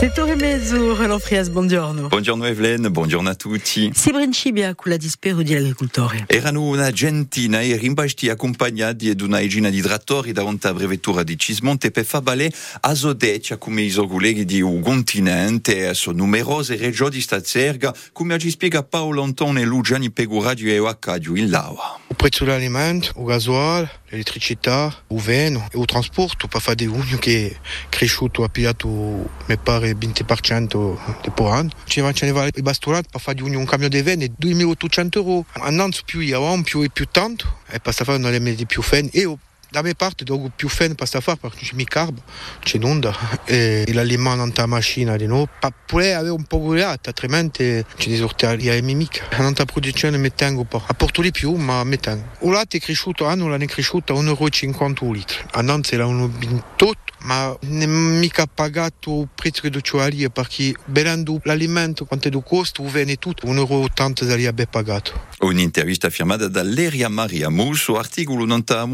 C'est Roland Frias, buongiorno. Buongiorno Evelyn, buongiorno a tutti. Si brincibia con la dispero di agricoltori. Erano una gentina e rimbasti accompagnati ad una egina di trattori davanti a brevettura di Cismonte per far balè a Zodeccia come i colleghi di un continente sono numerose regioni sta zerga come ci spiega Paolo Antone Lugiani Peguradio e Accadio in Laua. O prezzo dell'alimento, o gasoil, l'elettricità, o veno e o trasporto per fare di uno che è cresciuto, ha pigliato, mi pare, 20% di per anno. Ci va a i bastonati per fare di uno un cambio di veno, 2800 euro. Andando più io avanti, più e più tanto, e per fare non le più fine. E da mia parte dopo più fine per fare perché c'è mi carbo, c'è n'onda e l'alimento non la macchina di nuovo. Per poter avere un po' di latte, altrimenti ci disortiamo a mica. Non la produzione un. Apporto di più, ma mi tengo. Il latte cresciuto a 1,50 euro litro. A Nantes era 1,28 ma non mica pagato il prezzo che perché l'alimento quanto costo viene tutto 1,80 euro lì abbia pagato Maria ta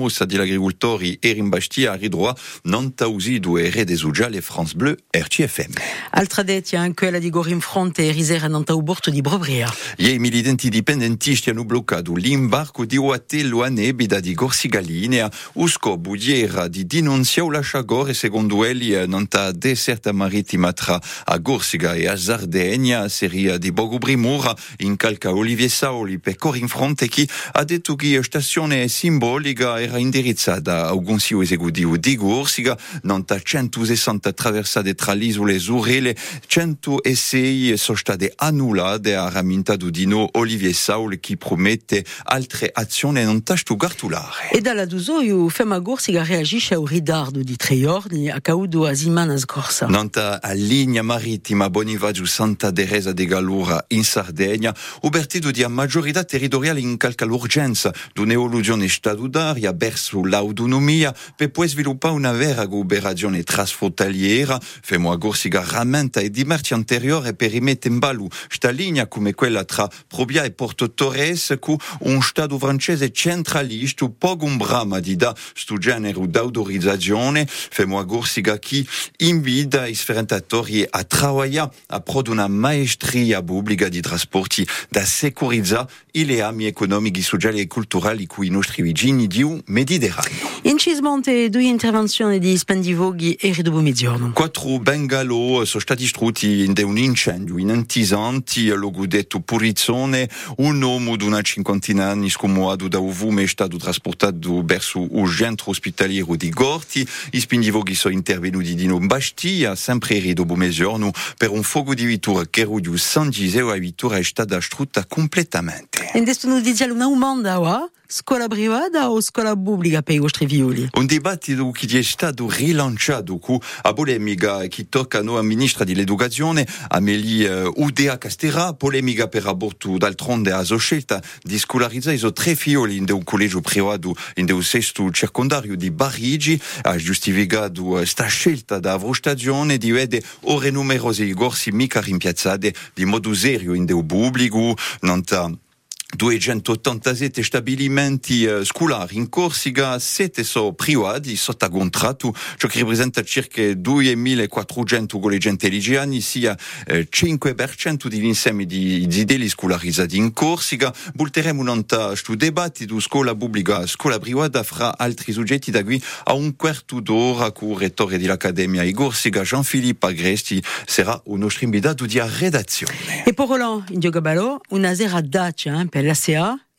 e rimbastia a ridroa non ta usidu e rede ugiale France Bleu RCFM. Altra detti anche quella di Gorim Fronte e risera non ta uborto di Brobria. I militenti dipendentisti hanno bloccato l'imbarco di Oatello a Nebida di Gorsigalinea, usco budiera di denunziare la sciagore secondo elli non ta deserta marittima tra a Gorsiga e a Sardegna, seria di Bogubrimura, in calca Olivier Saoli per Corin Fronte che ha detto che la stazione simbolica era indirizzata a un consiglio esecutivo di Gorsiga, non ta 160 traversate tra le isole Zurele, 106 sono state annullate a ramintado Dino Olivier Saul che promette altre azioni non ta stugartulare. E dalla Dusoio, Fema Gorsiga reagisce al ridardo di tre giorni a caudo a settimana scorsa. Non ta a linea marittima Bonivaggio Santa Teresa de Gallura in Sardegna, ubertido di a maggiorità territoriale in calca l'urgenza d'un'evoluzione statutaria verso l'autonomia per poi sviluppare una vera cooperazione trasfrontaliera, femo a Gorsiga rammenta e di merci anteriore per rimettere in ballo sta linea come quella tra Probia e Porto Torres con un stato francese centralista poco un brama di da sto genere d'autorizzazione, femo a Gorsiga chi invita i sferentatori a lavorare a pro una maestria pubblica di trasporti da securizzare i legami economici, sociali e culturali con i nostri vicini di un Mediterraneo. In Cismonte due intervenzioni di spendivoghi e ridobo mezzogiorno. Quattro bengalo sono stati distrutti in un incendio in Antisanti, logo detto Purizzone, un uomo di una cinquantina anni scomodato da ovume è stato trasportato verso un centro ospitaliero di Gorti, i spendivoghi sono intervenuti di Bastia, sempre ridobo mezzogiorno, per un fuoco di vittura che rudio San Giseo a vittura è stata distrutta completamente. In questo notizia una umanda, wa? Scuola privata o scuola pubblica per i vostri figlioli? Un dibattito che è stato rilanciato con la polemica che tocca a ministra dell'educazione, Amélie uh, Udea Castera, polemica per aborto d'altronde a sua scelta di scolarizzare i suoi tre figli in un collegio privato in un sesto circondario di Parigi, ha giustificato sta scelta da di vedere ore numerose i corsi mica rimpiazzate di modo serio in un pubblico, non ta 287 stabilimenti uh, scolari in Corsica, 7 sono privati sotto contratto, ciò che rappresenta circa 2400 collegianti eligiani, sia eh, 5% dell'insieme di zideli scolarizzati in Corsica. Volteremo un stu dibattito scuola pubblica scuola privata fra altri soggetti da qui a un quarto d'ora con il rettore dell'Accademia Corsica, Jean-Philippe Agresti, sarà un nostro invitato di redazione. E Roland, eh, la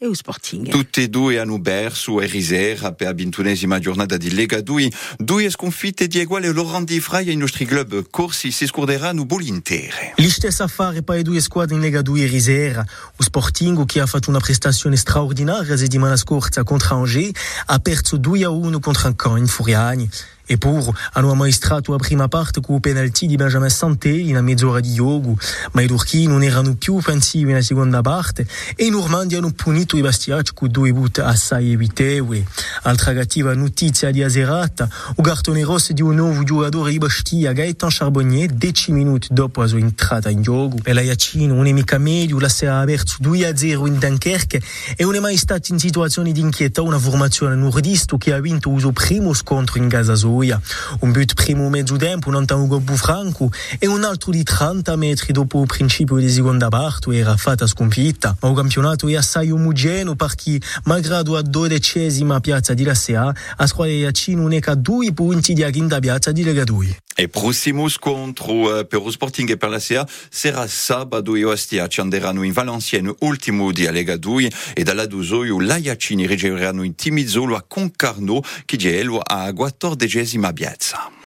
CA e lo Sporting. Tutte e due hanno perso e risera per la ventunesima giornata di Lega 2. Due sconfitte di eguale Laurent Di Fraia i nostri club corsi si scorderanno intere. Gli stessi affari per le due squadre in Lega 2 e risera. Lo Sporting, che ha fatto una prestazione straordinaria settimana scorsa contro Angers, ha perso 2 a 1 contro Caen in Furiani. Eppure hanno ammaestrato la prima parte con il penalty di Benjamin Santelli in mezz'ora di gioco, ma i turchi non erano più offensivi nella seconda parte e i normandi hanno punito i bastiacci con due butte assai evitevoli. Altra cattiva notizia di Aserata, il cartone rosso di un nuovo giocatore di Bastia, Gaetan Charbonnier, 10 minuti dopo la sua entrata in gioco. Per la Iacino non è mica meglio, la sera ha perso 2 a 0 in Dunkerque e non è mai stato in situazione di inquietare una formazione nordista che ha vinto il suo primo scontro in casa sola. 2. Un but primo mezzo tempo, non Ugo Bufranco, e un altro di 30 metri dopo il principio di seconda parte era fatta sconfitta. Ma il campionato è assai omogeneo perché, malgrado a dodicesima piazza di la SEA, a squadra è che due punti di quinta piazza di Lega 2. E prossimo scontro per lo Sporting e per la SEA sarà sabato e Ostia ci anderanno in Valenciennes ultimo di Lega 2 e dalla Dusoio l'Aiacini riceveranno in Timizzolo a Concarno che è a 14esima piazza.